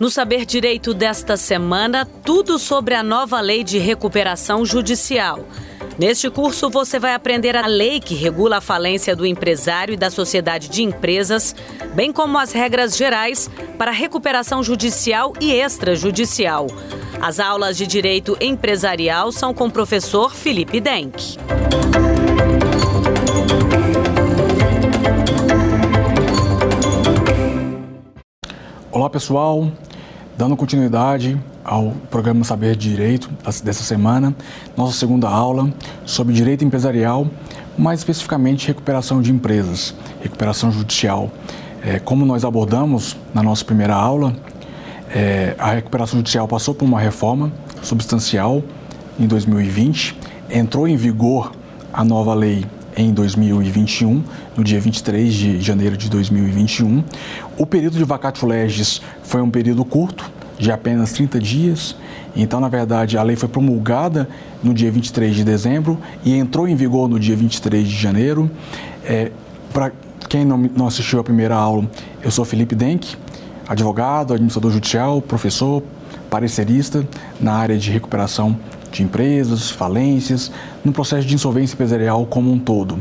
No Saber Direito desta semana, tudo sobre a nova lei de recuperação judicial. Neste curso, você vai aprender a lei que regula a falência do empresário e da sociedade de empresas, bem como as regras gerais para recuperação judicial e extrajudicial. As aulas de direito empresarial são com o professor Felipe Denk. Olá pessoal, dando continuidade ao programa Saber Direito dessa semana, nossa segunda aula sobre direito empresarial, mais especificamente recuperação de empresas, recuperação judicial. É, como nós abordamos na nossa primeira aula, é, a recuperação judicial passou por uma reforma substancial em 2020, entrou em vigor a nova lei em 2021, no dia 23 de janeiro de 2021. O período de vacatio legis foi um período curto, de apenas 30 dias. Então, na verdade, a lei foi promulgada no dia 23 de dezembro e entrou em vigor no dia 23 de janeiro. É, Para quem não, não assistiu à primeira aula, eu sou Felipe Denk, advogado, administrador judicial, professor, parecerista na área de recuperação de empresas, falências, no processo de insolvência empresarial como um todo.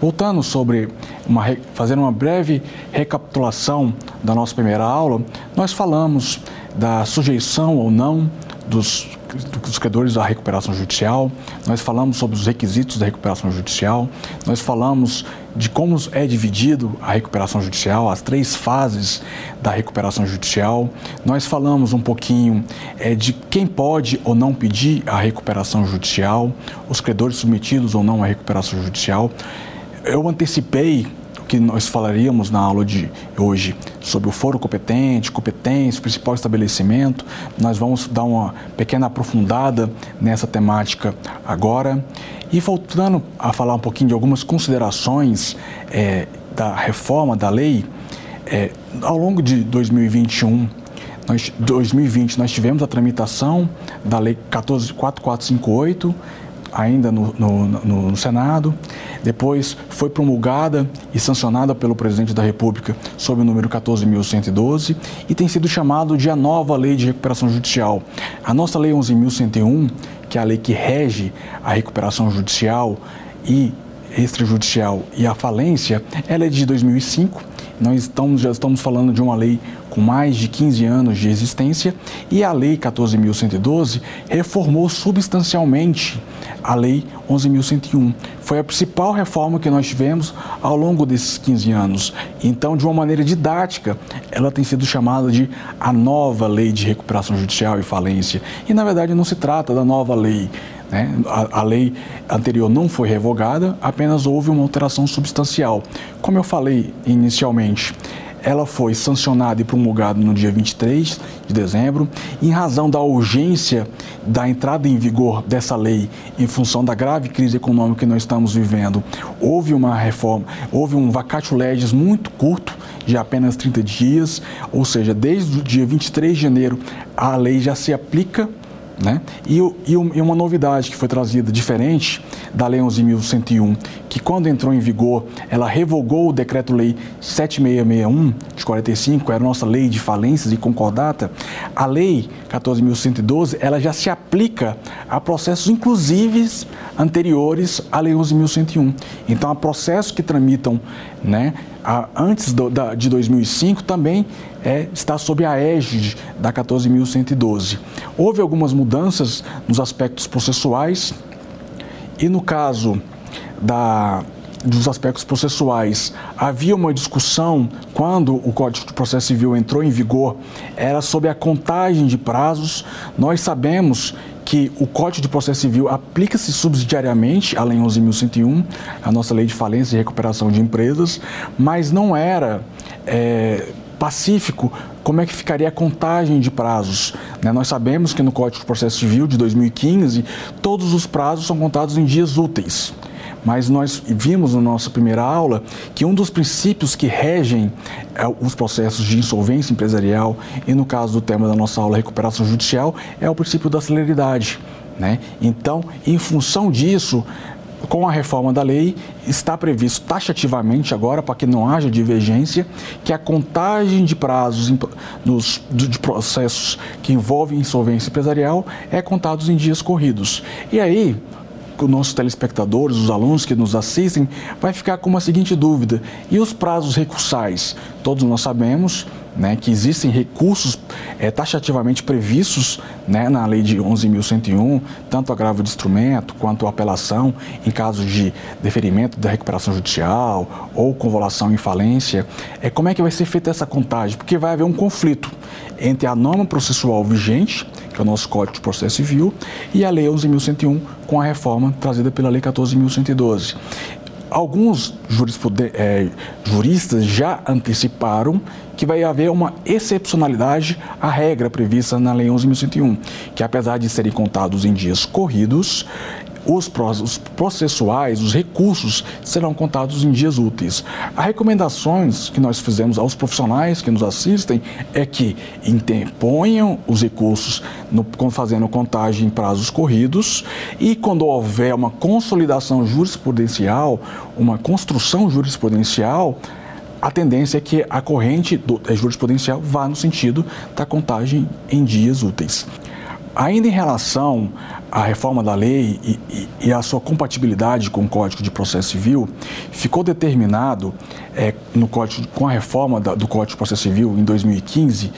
Voltando sobre, uma, fazendo uma breve recapitulação da nossa primeira aula, nós falamos da sujeição ou não dos, dos credores à recuperação judicial, nós falamos sobre os requisitos da recuperação judicial, nós falamos de como é dividido a recuperação judicial, as três fases da recuperação judicial. Nós falamos um pouquinho é, de quem pode ou não pedir a recuperação judicial, os credores submetidos ou não à recuperação judicial. Eu antecipei que nós falaríamos na aula de hoje sobre o foro competente, competência, principal estabelecimento. Nós vamos dar uma pequena aprofundada nessa temática agora. E voltando a falar um pouquinho de algumas considerações é, da reforma da lei, é, ao longo de 2021, nós, 2020, nós tivemos a tramitação da Lei 14458, ainda no, no, no, Senado, depois foi promulgada e sancionada pelo presidente da República sob o número 14.112 e tem sido chamado de a nova Lei de Recuperação Judicial. A nossa Lei 11.101, que é a lei que rege a recuperação judicial e extrajudicial e a falência, ela é de 2005. Nós estamos, já estamos falando de uma lei com mais de 15 anos de existência e a Lei 14.112 reformou substancialmente a Lei 11.101. Foi a principal reforma que nós tivemos ao longo desses 15 anos. Então, de uma maneira didática, ela tem sido chamada de a nova Lei de Recuperação Judicial e Falência. E, na verdade, não se trata da nova lei. Né? A, a, lei anterior não foi revogada, apenas houve uma alteração substancial. Como eu falei inicialmente, ela foi sancionada e promulgada no dia 23 de dezembro, em razão da urgência da entrada em vigor dessa lei em função da grave crise econômica que nós estamos vivendo. Houve uma reforma, houve um vacatio legis muito curto, de apenas 30 dias, ou seja, desde o dia 23 de janeiro a lei já se aplica né? E, e, uma novidade que foi trazida diferente da Lei 11.101, que quando entrou em vigor, ela revogou o Decreto-Lei 7661 de 45, era a nossa lei de falências e concordata. A Lei 14.112, ela já se aplica a processos inclusives anteriores à Lei 11.101. Então, a processos que tramitam né, antes do, da, de 2005 também é, está sob a égide da 14.112. Houve algumas mudanças nos aspectos processuais e no caso da, dos aspectos processuais, havia uma discussão quando o Código de Processo Civil entrou em vigor, era sobre a contagem de prazos. Nós sabemos que o Código de Processo Civil aplica-se subsidiariamente à Lei 11.101, a nossa Lei de Falência e Recuperação de Empresas, mas não era é, pacífico como é que ficaria a contagem de prazos. Né? Nós sabemos que no Código de Processo Civil de 2015, todos os prazos são contados em dias úteis. Mas nós vimos na nossa primeira aula que um dos princípios que regem é, os processos de insolvência empresarial, e no caso do tema da nossa aula, recuperação judicial, é o princípio da celeridade. Né? Então, em função disso, com a reforma da lei, está previsto taxativamente agora, para que não haja divergência, que a contagem de prazos nos, de processos que envolvem insolvência empresarial é contados em dias corridos. E aí, os nossos telespectadores, os alunos que nos assistem, vai ficar com uma seguinte dúvida: e os prazos recursais? Todos nós sabemos né, que existem recursos é, taxativamente previstos né, na lei de 11.101, tanto agravo de instrumento quanto apelação em caso de deferimento da recuperação judicial ou convolução em falência. É, como é que vai ser feita essa contagem? Porque vai haver um conflito entre a norma processual vigente, que é o nosso Código de Processo Civil, e a Lei 11.101, com a reforma trazida pela Lei 14.112 alguns é, juristas já anteciparam que vai haver uma excepcionalidade à regra prevista na Lei 11.101, que apesar de serem contados em dias corridos, os, processuais, os recursos serão contados em dias úteis. As recomendações que nós fizemos aos profissionais que nos assistem é que interponham os recursos no, fazendo contagem em prazos corridos e quando houver uma consolidação jurisprudencial, uma construção jurisprudencial, a tendência é que a corrente do, jurisprudencial vá no sentido da contagem em dias úteis. Ainda em relação à reforma da lei e, e, e a sua compatibilidade com o Código de Processo Civil, ficou determinado é, no código, com a reforma da, do Código de Processo Civil em 2015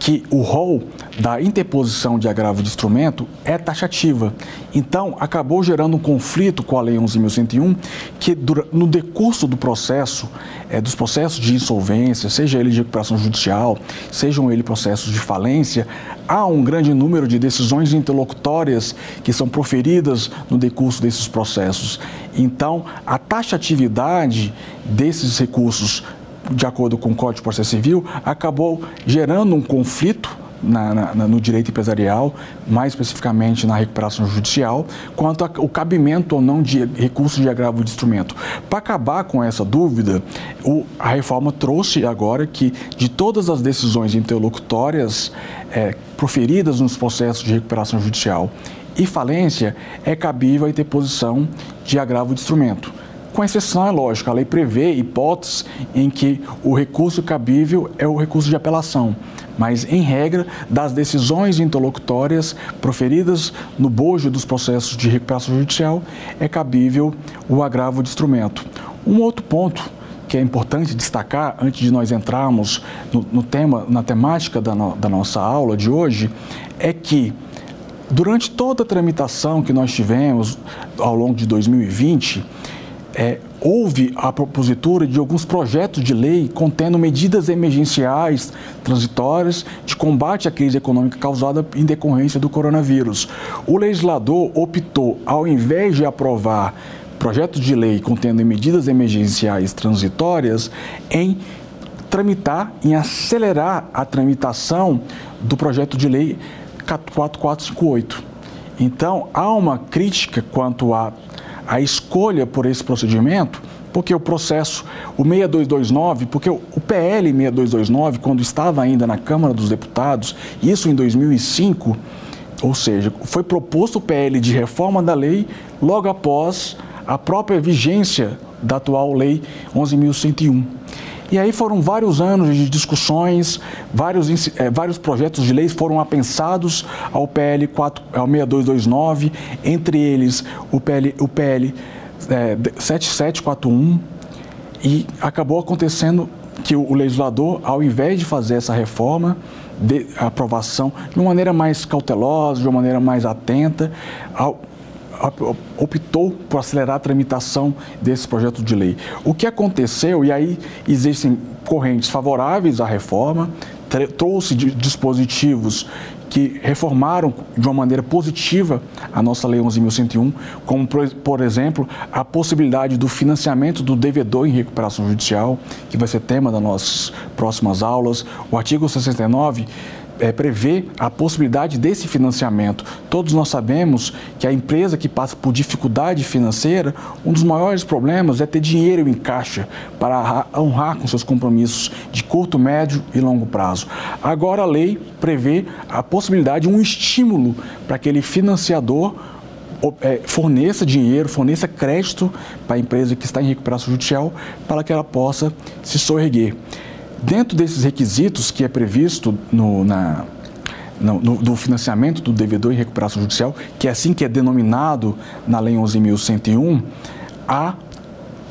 que o rol da interposição de agravo de instrumento é taxativa. Então, acabou gerando um conflito com a Lei 11.101, que no decurso do processo, é, dos processos de insolvência, seja ele de recuperação judicial, sejam ele processos de falência, há um grande número de decisões interlocutórias que são proferidas no decurso desses processos. Então, a taxatividade desses recursos de acordo com o Código de Processo Civil, acabou gerando um conflito na, na, no direito empresarial, mais especificamente na recuperação judicial, quanto ao cabimento ou não de recursos de agravo de instrumento. Para acabar com essa dúvida, o, a reforma trouxe agora que de todas as decisões interlocutórias é, proferidas nos processos de recuperação judicial e falência, é cabível a interposição de agravo de instrumento com exceção, é lógico, a lei prevê hipóteses em que o recurso cabível é o recurso de apelação, mas, em regra, das decisões interlocutórias proferidas no bojo dos processos de recuperação judicial, é cabível o agravo de instrumento. Um outro ponto que é importante destacar antes de nós entrarmos no, no tema, na temática da, no, da nossa aula de hoje, é que durante toda a tramitação que nós tivemos ao longo de 2020, é, houve a propositura de alguns projetos de lei contendo medidas emergenciais transitórias de combate à crise econômica causada em decorrência do coronavírus. O legislador optou, ao invés de aprovar projetos de lei contendo medidas emergenciais transitórias, em tramitar, em acelerar a tramitação do projeto de lei 4458. Então, há uma crítica quanto a a escolha por esse procedimento, porque o processo, o 6229, porque o PL 6229, quando estava ainda na Câmara dos Deputados, isso em 2005, ou seja, foi proposto o PL de reforma da lei logo após a própria vigência da atual Lei 11.101. E aí foram vários anos de discussões, vários, é, vários projetos de leis foram apensados ao PL 4, ao 6229, entre eles o PL, o PL é, 7741, e acabou acontecendo que o, o legislador, ao invés de fazer essa reforma, de aprovação de uma maneira mais cautelosa, de uma maneira mais atenta, ao, optou por acelerar a tramitação desse projeto de lei. O que aconteceu, e aí existem correntes favoráveis à reforma, trouxe dispositivos que reformaram de uma maneira positiva a nossa Lei 11.101, como, por exemplo, a possibilidade do financiamento do devedor em recuperação judicial, que vai ser tema das nossas próximas aulas. O artigo 69 é, prevê a possibilidade desse financiamento. Todos nós sabemos que a empresa que passa por dificuldade financeira, um dos maiores problemas é ter dinheiro em caixa para honrar com seus compromissos de curto, médio e longo prazo. Agora a lei prevê a possibilidade, um estímulo para aquele financiador é, forneça dinheiro, forneça crédito para a empresa que está em recuperação judicial para que ela possa se soerguer. Dentro desses requisitos que é previsto no, na, no, no, do financiamento do devedor em recuperação judicial, que é assim que é denominado na Lei 11.101, há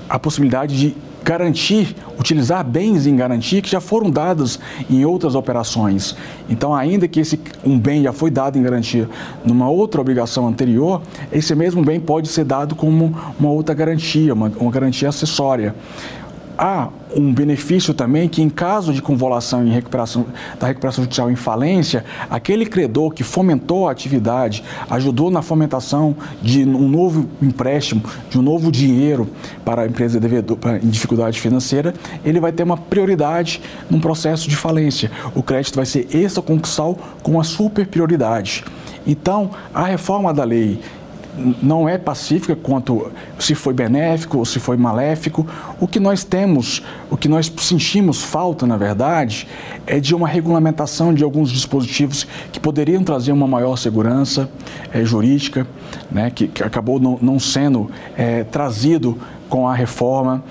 a possibilidade de garantir, utilizar bens em garantia que já foram dados em outras operações. Então, ainda que esse um bem já foi dado em garantia numa outra obrigação anterior, esse mesmo bem pode ser dado como uma outra garantia, uma, uma garantia acessória há um benefício também que, em caso de convolução em recuperação, da recuperação judicial em falência, aquele credor que fomentou a atividade, ajudou na fomentação de um novo empréstimo, de um novo dinheiro para a empresa devedor, em dificuldade financeira, ele vai ter uma prioridade num processo de falência. O crédito vai ser extraconcursal com uma super prioridade. Então, a reforma da lei não é pacífica quanto se foi benéfico ou se foi maléfico. O que nós temos, o que nós sentimos falta, na verdade, é de uma regulamentação de alguns dispositivos que poderiam trazer uma maior segurança é, jurídica, né, que, que, acabou não, não sendo é, trazido com a reforma.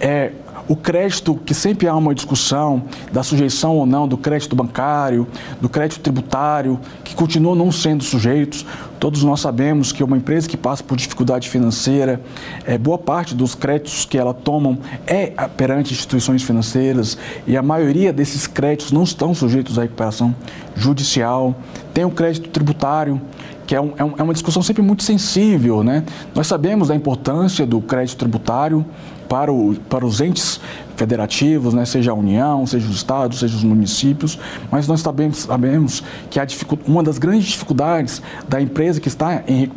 É, o crédito, que sempre há uma discussão da sujeição ou não do crédito bancário, do crédito tributário, que continuam não sendo sujeitos. Todos nós sabemos que uma empresa que passa por dificuldade financeira, é, boa parte dos créditos que ela tomam é perante instituições financeiras e a maioria desses créditos não estão sujeitos à recuperação judicial. Tem o crédito tributário, que é, um, é, é uma discussão sempre muito sensível. Né? Nós sabemos da importância do crédito tributário para, o, para os entes federativos, né, seja a União, seja os estados, seja os municípios, mas nós sabemos, sabemos que a uma das grandes dificuldades da empresa que está em, em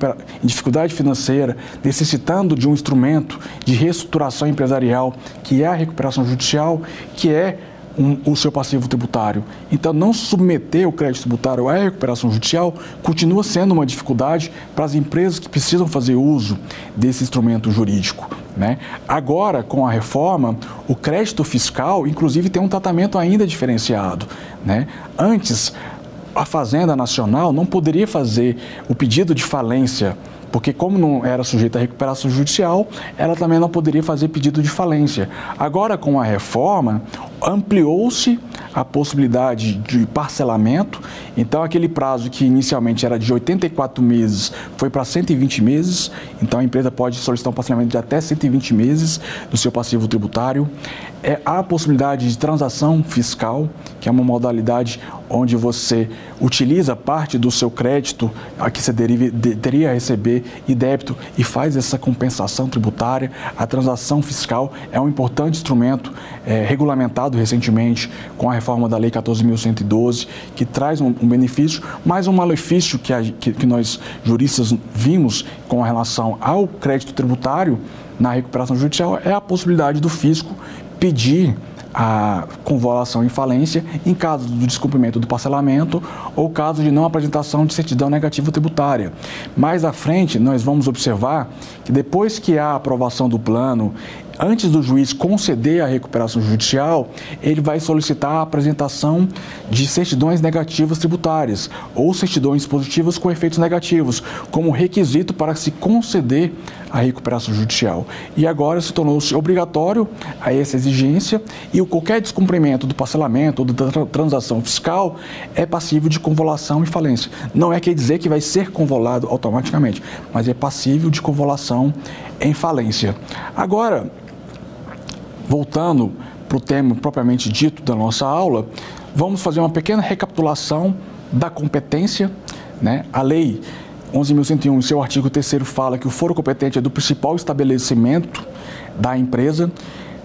dificuldade financeira, necessitando de um instrumento de reestruturação empresarial, que é a recuperação judicial, que é um, o seu passivo tributário. Então, não submeter o crédito tributário à recuperação judicial continua sendo uma dificuldade para as empresas que precisam fazer uso desse instrumento jurídico. Né? Agora, com a reforma, o crédito fiscal, inclusive, tem um tratamento ainda diferenciado. Né? Antes, a Fazenda Nacional não poderia fazer o pedido de falência porque como não era sujeita à recuperação judicial, ela também não poderia fazer pedido de falência. Agora, com a reforma, ampliou-se a possibilidade de parcelamento, então aquele prazo que inicialmente era de 84 meses foi para 120 meses, então a empresa pode solicitar um parcelamento de até 120 meses do seu passivo tributário. É, há a possibilidade de transação fiscal, que é uma modalidade onde você utiliza parte do seu crédito a que você derive, de, teria a receber e débito e faz essa compensação tributária. A transação fiscal é um importante instrumento é, regulamentado recentemente com a reforma da Lei 14.112, que traz um, um, benefício, mas um malefício que, a, que, que nós juristas vimos com relação ao crédito tributário na recuperação judicial é a possibilidade do fisco pedir a convolução em falência em caso do descumprimento do parcelamento ou caso de não apresentação de certidão negativa tributária. Mais à frente, nós vamos observar que depois que há a aprovação do plano antes do juiz conceder a recuperação judicial, ele vai solicitar a apresentação de certidões negativas tributárias ou certidões positivas com efeitos negativos, como requisito para se conceder a recuperação judicial. E agora se tornou-se obrigatório a essa exigência e qualquer descumprimento do parcelamento ou da transação fiscal é passível de convolução e falência. Não é quer dizer que vai ser convolado automaticamente, mas é passível de convolução em falência. Agora, voltando para o tema propriamente dito da nossa aula, vamos fazer uma pequena recapitulação da competência. Né? A lei 11.101, em seu artigo 3 fala que o foro competente é do principal estabelecimento da empresa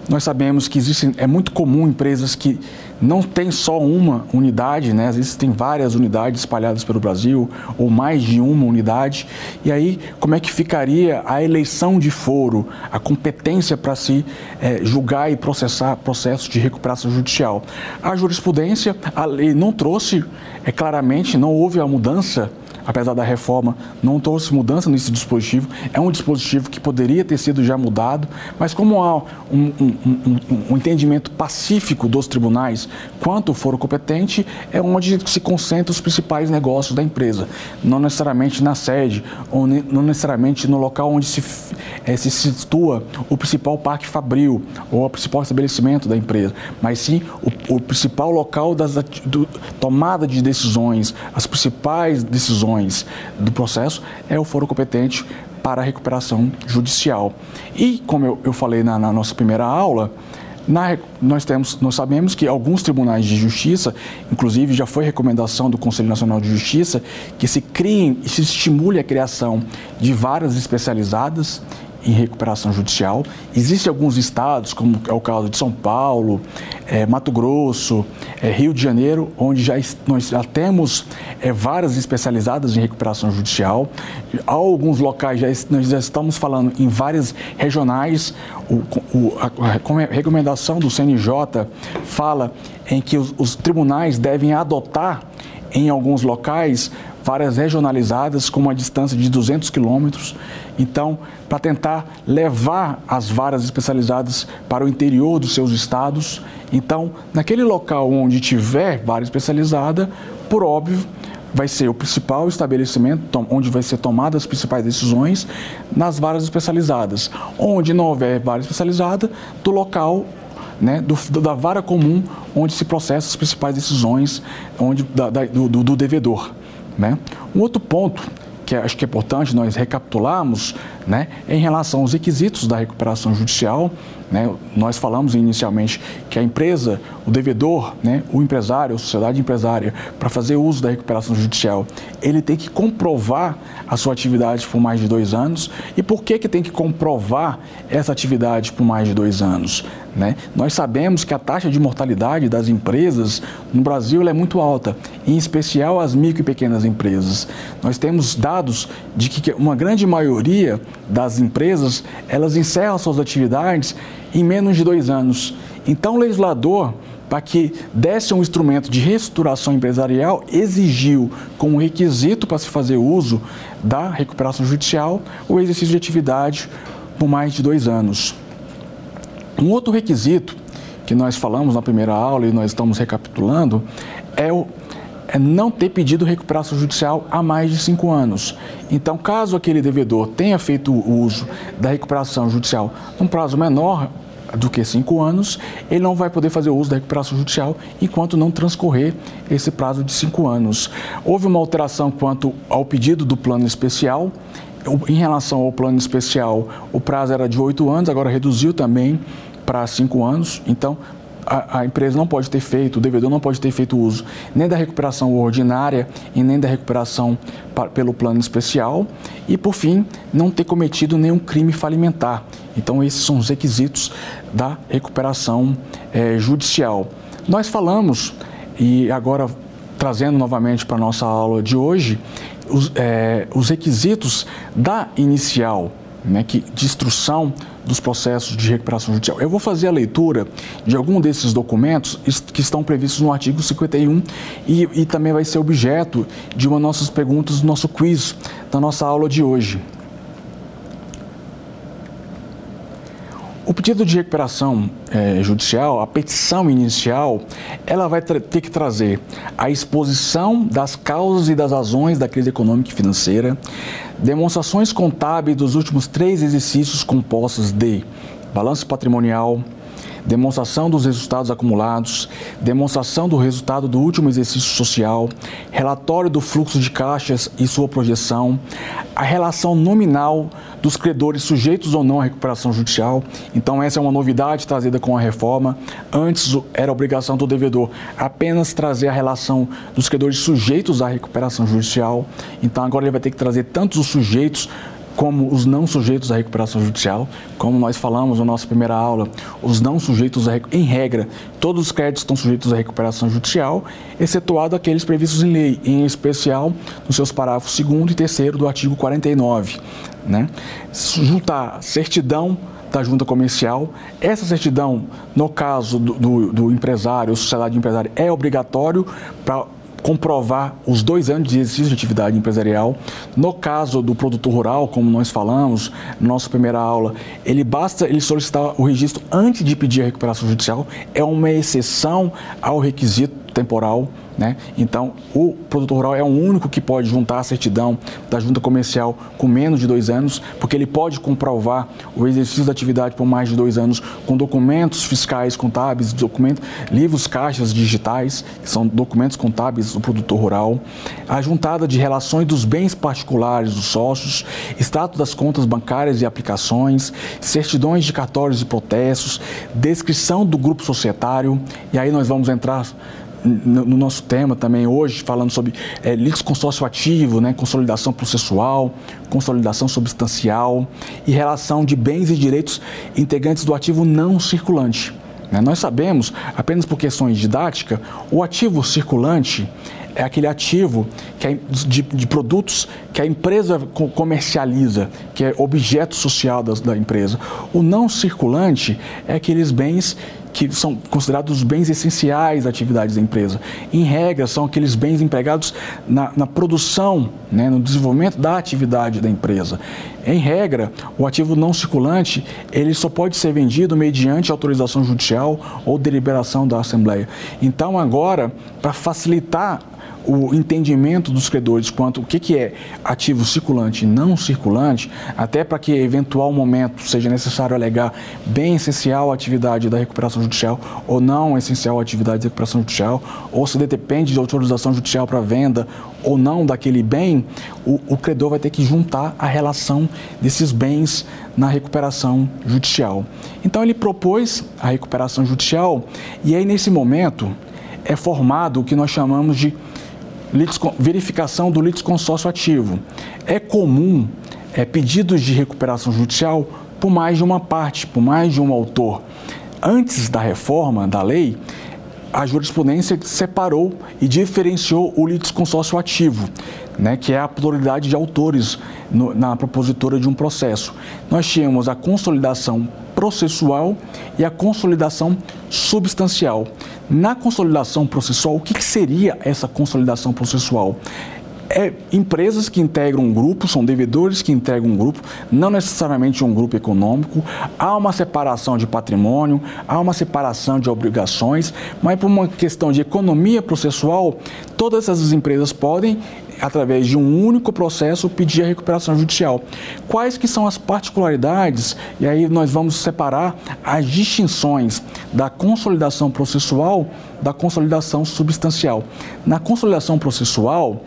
nós sabemos que existem, é muito comum empresas que não têm só uma unidade, né? às vezes tem várias unidades espalhadas pelo Brasil, ou mais de uma unidade. E aí, como é que ficaria a eleição de foro, a competência para se é, julgar e processar processos de recuperação judicial? A jurisprudência, a lei não trouxe, é claramente, não houve a mudança apesar da reforma, não trouxe mudança nesse dispositivo. É um dispositivo que poderia ter sido já mudado, mas como há um, um, um, um entendimento pacífico dos tribunais quanto o foro competente, é onde se concentram os principais negócios da empresa, não necessariamente na sede, ou não necessariamente no local onde se, é, se situa o principal parque fabril ou o principal estabelecimento da empresa, mas sim o, o principal local das do, tomada de decisões, as principais decisões do processo é o foro competente para a recuperação judicial. E, como eu, eu falei na, na nossa primeira aula, na, nós, temos, nós sabemos que alguns tribunais de justiça, inclusive já foi recomendação do Conselho Nacional de Justiça, que se criem e se estimule a criação de varas especializadas em recuperação judicial. Existem alguns estados, como é o caso de São Paulo, é, Mato Grosso, é, Rio de Janeiro, onde já, nós já temos é, varas especializadas em recuperação judicial. Há alguns locais, já, nós já estamos falando em várias regionais. O, o, a, a, recomendação do CNJ fala em que os, os tribunais devem adotar em alguns locais várias regionalizadas com uma distância de 200 quilômetros. Então, para tentar levar as varas especializadas para o interior dos seus estados. Então, naquele local onde tiver vara especializada, por óbvio, vai ser o principal estabelecimento onde vai ser tomadas as principais decisões nas varas especializadas. Onde não houver vara especializada, do local né, do, da vara comum onde se processam as principais decisões onde, da, da, do, do devedor. Né? Um outro ponto que acho que é importante nós recapitularmos né, em relação aos requisitos da recuperação judicial. Né? Nós falamos inicialmente que a empresa, o devedor, né, o empresário, a sociedade empresária, para fazer uso da recuperação judicial, ele tem que comprovar a sua atividade por mais de dois anos. E por que, que tem que comprovar essa atividade por mais de dois anos? Né? Nós sabemos que a taxa de mortalidade das empresas no Brasil é muito alta, em especial as micro e pequenas empresas. Nós temos dados de que uma grande maioria das empresas elas encerram suas atividades em menos de dois anos. Então, o legislador, para que desse um instrumento de reestruturação empresarial, exigiu como requisito para se fazer uso da recuperação judicial o exercício de atividade por mais de dois anos. Um outro requisito que nós falamos na primeira aula e nós estamos recapitulando é o não ter pedido recuperação judicial há mais de cinco anos. Então, caso aquele devedor tenha feito uso da recuperação judicial num prazo menor do que cinco anos, ele não vai poder fazer uso da recuperação judicial enquanto não transcorrer esse prazo de cinco anos. Houve uma alteração quanto ao pedido do plano especial. Em relação ao plano especial, o prazo era de oito anos, agora reduziu também para cinco anos. Então, a, empresa não pode ter feito, o devedor não pode ter feito uso nem da recuperação ordinária e nem da recuperação para, pelo plano especial e, por fim, não ter cometido nenhum crime falimentar. Então, esses são os requisitos da recuperação é, judicial. Nós falamos, e agora trazendo novamente para a nossa aula de hoje, os, é, os requisitos da inicial né, que, de instrução dos processos de recuperação judicial. Eu vou fazer a leitura de algum desses documentos que estão previstos no artigo 51 e, e também vai ser objeto de uma das nossas perguntas do nosso quiz da nossa aula de hoje. O pedido de recuperação é, judicial, a petição inicial, ela vai ter que trazer a exposição das causas e das razões da crise econômica e financeira, demonstrações contábeis dos últimos três exercícios compostos de balanço patrimonial, demonstração dos resultados acumulados, demonstração do resultado do último exercício social, relatório do fluxo de caixas e sua projeção, a relação nominal dos credores sujeitos ou não à recuperação judicial. Então, essa é uma novidade trazida com a reforma. Antes era obrigação do devedor apenas trazer a relação dos credores sujeitos à recuperação judicial. Então, agora ele vai ter que trazer tantos os sujeitos como os não sujeitos à recuperação judicial, como nós falamos na nossa primeira aula, os não sujeitos, a, em regra, todos os créditos estão sujeitos à recuperação judicial, excetuado aqueles previstos em lei, em especial nos seus parágrafos 2 e 3 do artigo 49. Né? Juntar certidão da junta comercial. Essa certidão, no caso do, do, do empresário, sociedade empresária, é obrigatório para comprovar os dois anos de exercício de atividade empresarial. No caso do produtor rural, como nós falamos na nossa primeira aula, ele basta ele solicitar o registro antes de pedir a recuperação judicial, é uma exceção ao requisito temporal né? Então, o produtor rural é o único que pode juntar a certidão da junta comercial com menos de dois anos, porque ele pode comprovar o exercício da atividade por mais de dois anos com documentos fiscais contábeis, documentos, livros caixas digitais, que são documentos contábeis do produtor rural, a juntada de relações dos bens particulares dos sócios, status das contas bancárias e aplicações, certidões de cartórios e protestos, descrição do grupo societário, e aí nós vamos entrar no, no nosso tema também hoje, falando sobre é, consórcio ativo, né, consolidação processual, consolidação substancial e relação de bens e direitos integrantes do ativo não circulante. Né? Nós sabemos, apenas por questões didáticas, o ativo circulante é aquele ativo que é de, de, produtos que a empresa comercializa, que é objeto social da, da empresa. O não circulante é aqueles bens que são considerados bens essenciais da atividade da empresa. Em regra, são aqueles bens empregados na, na produção, né, no desenvolvimento da atividade da empresa. Em regra, o ativo não circulante ele só pode ser vendido mediante autorização judicial ou deliberação da Assembleia. Então, agora, para facilitar o entendimento dos credores quanto o que, que é ativo circulante e não circulante, até para que eventual momento seja necessário alegar bem essencial a atividade da recuperação judicial ou não essencial a atividade de recuperação judicial, ou se depende de autorização judicial para venda ou não daquele bem, o, o credor vai ter que juntar a relação desses bens na recuperação judicial. Então ele propôs a recuperação judicial e aí nesse momento é formado o que nós chamamos de verificação do litisconsórcio ativo. É comum é, pedidos de recuperação judicial por mais de uma parte, por mais de um autor. Antes da reforma da lei, a jurisprudência separou e diferenciou o litisconsórcio ativo, né, que é a pluralidade de autores no, na propositora de um processo. Nós tínhamos a consolidação processual e a consolidação substancial. Na consolidação processual, o que, que seria essa consolidação processual? é, empresas que integram um grupo, são devedores que integram um grupo, não necessariamente um grupo econômico. Há uma separação de patrimônio, há uma separação de obrigações, mas por uma questão de economia processual, todas essas empresas podem através de um único processo, pedir a recuperação judicial. Quais que são as particularidades? E aí nós vamos separar as distinções da consolidação processual da consolidação substancial. Na consolidação processual,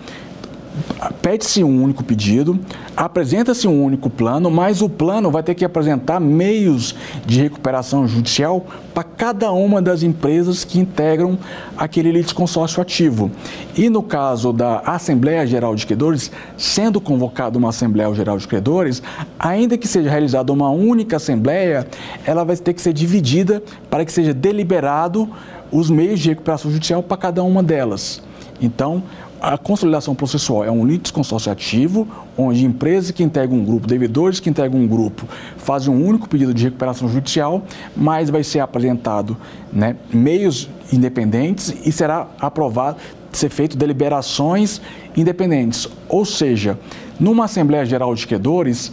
pede-se um único pedido, apresenta-se um único plano, mas o plano vai ter que apresentar meios de recuperação judicial para cada uma das empresas que integram aquele litisconsórcio ativo. E no caso da Assembleia Geral de Credores, sendo convocada uma Assembleia Geral de Credores, ainda que seja realizada uma única Assembleia, ela vai ter que ser dividida para que seja deliberado os meios de recuperação judicial para cada uma delas. Então, a consolidação processual é um litisconsórcio ativo, onde empresas que integram um grupo, devedores que integram um grupo, fazem um único pedido de recuperação judicial, mas vai ser apresentado né, meios independentes e será aprovado, ser feito deliberações independentes. Ou seja, numa Assembleia Geral de Credores,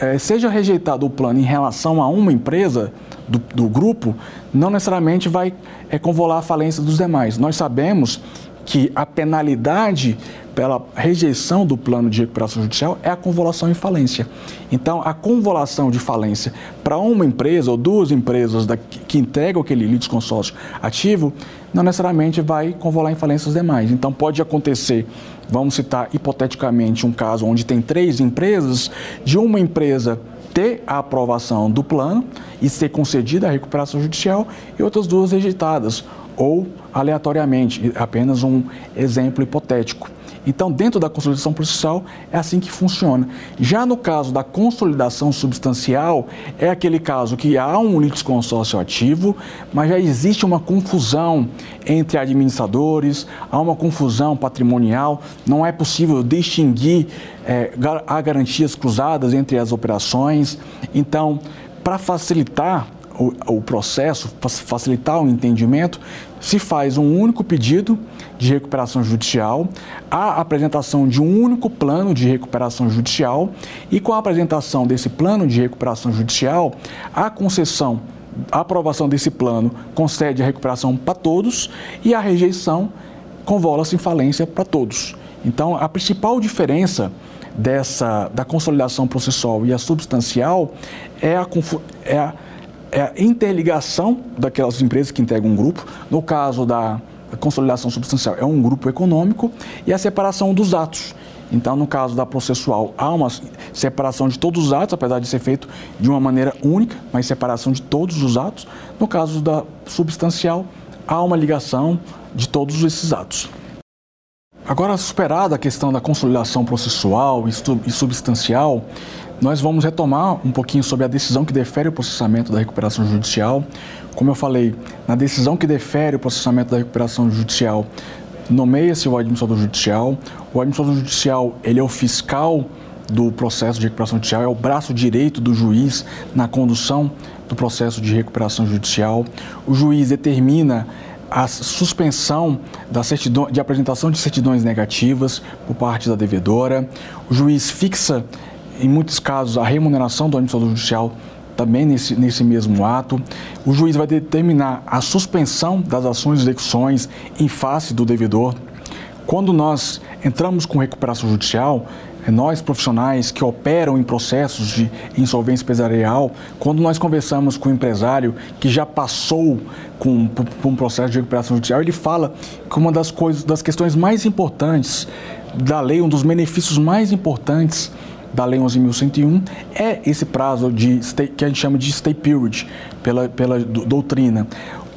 eh, seja rejeitado o plano em relação a uma empresa do, do grupo, não necessariamente vai é, convolar a falência dos demais. Nós sabemos que a penalidade pela rejeição do plano de recuperação judicial é a convolução em falência. Então, a convolução de falência para uma empresa ou duas empresas da, que entregam aquele litisconsórcio ativo, não necessariamente vai convolar em falência os demais. Então, pode acontecer, vamos citar hipoteticamente um caso onde tem três empresas, de uma empresa ter a aprovação do plano e ser concedida a recuperação judicial e outras duas rejeitadas ou aleatoriamente, apenas um exemplo hipotético. Então, dentro da consolidação processual, é assim que funciona. Já no caso da consolidação substancial, é aquele caso que há um litisconsórcio ativo, mas já existe uma confusão entre administradores, há uma confusão patrimonial, não é possível distinguir, é, há garantias cruzadas entre as operações. Então, para facilitar o, o processo, facilitar o entendimento, se faz um único pedido de recuperação judicial, a apresentação de um único plano de recuperação judicial e com a apresentação desse plano de recuperação judicial, a concessão, a aprovação desse plano concede a recuperação para todos e a rejeição convola-se em falência para todos. Então, a principal diferença dessa da consolidação processual e a substancial é a, é a é a interligação daquelas empresas que integram um grupo. No caso da consolidação substancial, é um grupo econômico e a separação dos atos. Então, no caso da processual, há uma separação de todos os atos, apesar de ser feito de uma maneira única, mas separação de todos os atos. No caso da substancial, há uma ligação de todos esses atos. Agora, superada a questão da consolidação processual e substancial, nós vamos retomar um pouquinho sobre a decisão que defere o processamento da recuperação judicial. Como eu falei, na decisão que defere o processamento da recuperação judicial, nomeia-se o administrador judicial. O administrador judicial, ele é o fiscal do processo de recuperação judicial, é o braço direito do juiz na condução do processo de recuperação judicial. O juiz determina a suspensão da certidão, de apresentação de certidões negativas por parte da devedora. O juiz fixa em muitos casos, a remuneração do administrador judicial também nesse, nesse mesmo ato. O juiz vai determinar a suspensão das ações e execuções em face do devedor. Quando nós entramos com recuperação judicial, é nós profissionais que operam em processos de insolvência empresarial, quando nós conversamos com o empresário que já passou com, por um processo de recuperação judicial, ele fala que uma das coisas, das questões mais importantes da lei, um dos benefícios mais importantes da Lei 11.101 é esse prazo de stay, que a gente chama de stay period pela, pela doutrina.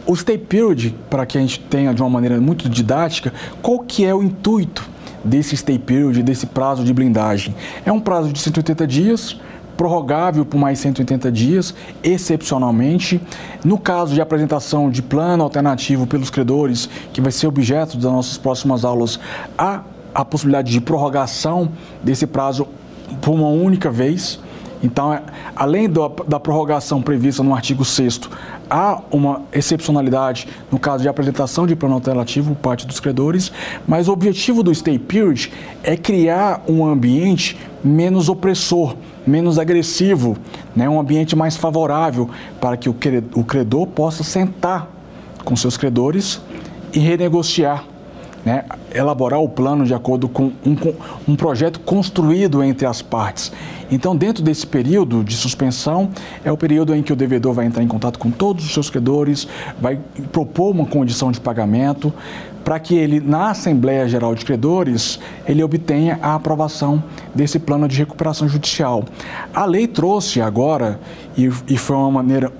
O stay period, para que a gente tenha de uma maneira muito didática, qual que é o intuito desse stay period, desse prazo de blindagem? É um prazo de 180 dias, prorrogável por mais 180 dias, excepcionalmente. No caso de apresentação de plano alternativo pelos credores, que vai ser objeto das nossas próximas aulas, há a possibilidade de prorrogação desse prazo por uma única vez. Então, é, além do, da prorrogação prevista no artigo 6 há uma excepcionalidade no caso de apresentação de plano alternativo por parte dos credores, mas o objetivo do stay period é criar um ambiente menos opressor, menos agressivo, né? um ambiente mais favorável para que o credor possa sentar com seus credores e renegociar né, elaborar o plano de acordo com um, um, projeto construído entre as partes. Então, dentro desse período de suspensão, é o período em que o devedor vai entrar em contato com todos os seus credores, vai propor uma condição de pagamento, para que ele, na Assembleia Geral de Credores, ele obtenha a aprovação desse plano de recuperação judicial. A lei trouxe agora, e, e foi uma maneira,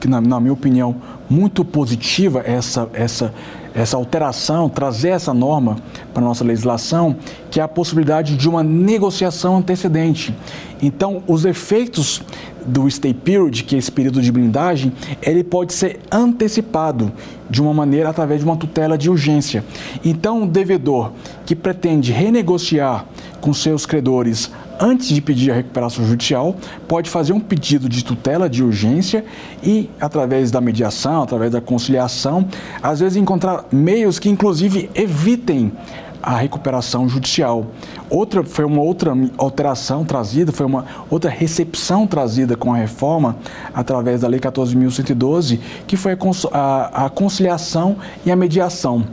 que na, na minha opinião, muito positiva essa, essa essa alteração, trazer essa norma para a nossa legislação, que é a possibilidade de uma negociação antecedente. Então, os efeitos do stay period, que é esse período de blindagem, ele pode ser antecipado de uma maneira através de uma tutela de urgência. Então, o devedor que pretende renegociar com seus credores antes de pedir a recuperação judicial, pode fazer um pedido de tutela de urgência e, através da mediação, através da conciliação, às vezes encontrar meios que, inclusive, evitem a recuperação judicial. Outra foi uma outra alteração trazida, foi uma outra recepção trazida com a reforma através da Lei 14.112, que foi a, a conciliação e a mediação.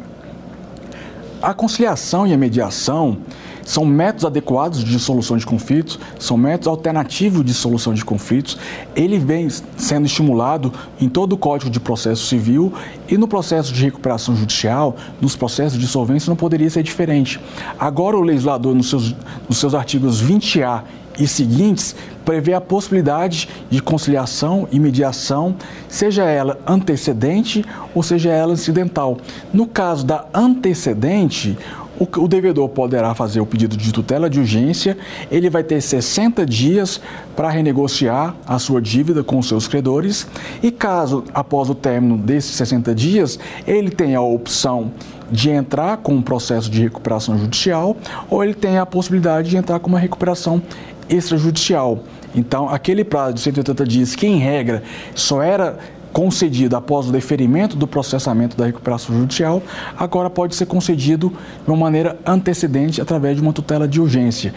A conciliação e a mediação são métodos adequados de solução de conflitos, são métodos alternativos de solução de conflitos. Ele vem sendo estimulado em todo o Código de Processo Civil e no processo de recuperação judicial, nos processos de solvência, não poderia ser diferente. Agora, o legislador, nos seus, nos seus artigos 20A e seguintes prevê a possibilidade de conciliação e mediação, seja ela antecedente ou seja ela incidental. No caso da antecedente, o, o devedor poderá fazer o pedido de tutela de urgência, ele vai ter 60 dias para renegociar a sua dívida com seus credores e caso após o término desses 60 dias, ele tenha a opção de entrar com um processo de recuperação judicial ou ele tem a possibilidade de entrar com uma recuperação extrajudicial. Então, aquele prazo de 180 dias, que em regra só era concedido após o deferimento do processamento da recuperação judicial, agora pode ser concedido de uma maneira antecedente através de uma tutela de urgência.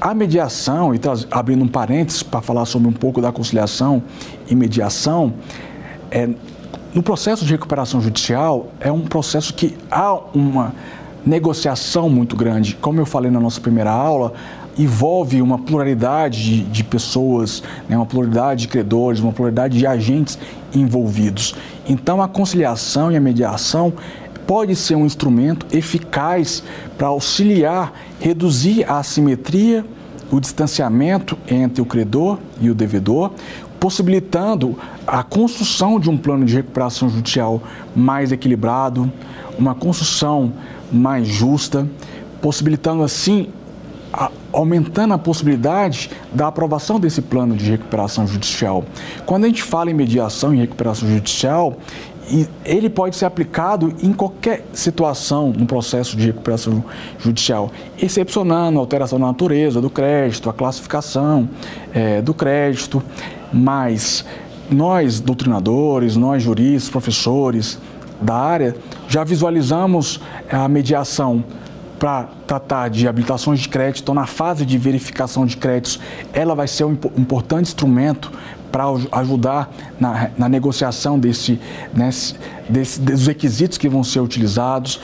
A mediação, e abrindo um parênteses para falar sobre um pouco da conciliação e mediação, é, no processo de recuperação judicial é um processo que há uma negociação muito grande. Como eu falei na nossa primeira aula, envolve uma pluralidade de, de pessoas, né, uma pluralidade de credores, uma pluralidade de agentes envolvidos. Então, a conciliação e a mediação pode ser um instrumento eficaz para auxiliar, reduzir a assimetria, o distanciamento entre o credor e o devedor, possibilitando a construção de um plano de recuperação judicial mais equilibrado, uma construção mais justa, possibilitando assim aumentando a possibilidade da aprovação desse plano de recuperação judicial. Quando a gente fala em mediação e recuperação judicial, ele pode ser aplicado em qualquer situação no processo de recuperação judicial, excepcionando a alteração da natureza do crédito, a classificação é, do crédito, mas nós, doutrinadores, nós, juristas, professores da área, já visualizamos a mediação para tratar de habilitações de crédito, então na fase de verificação de créditos, ela vai ser um importante instrumento para ajudar na, na negociação desse, nesse, desse, dos requisitos que vão ser utilizados,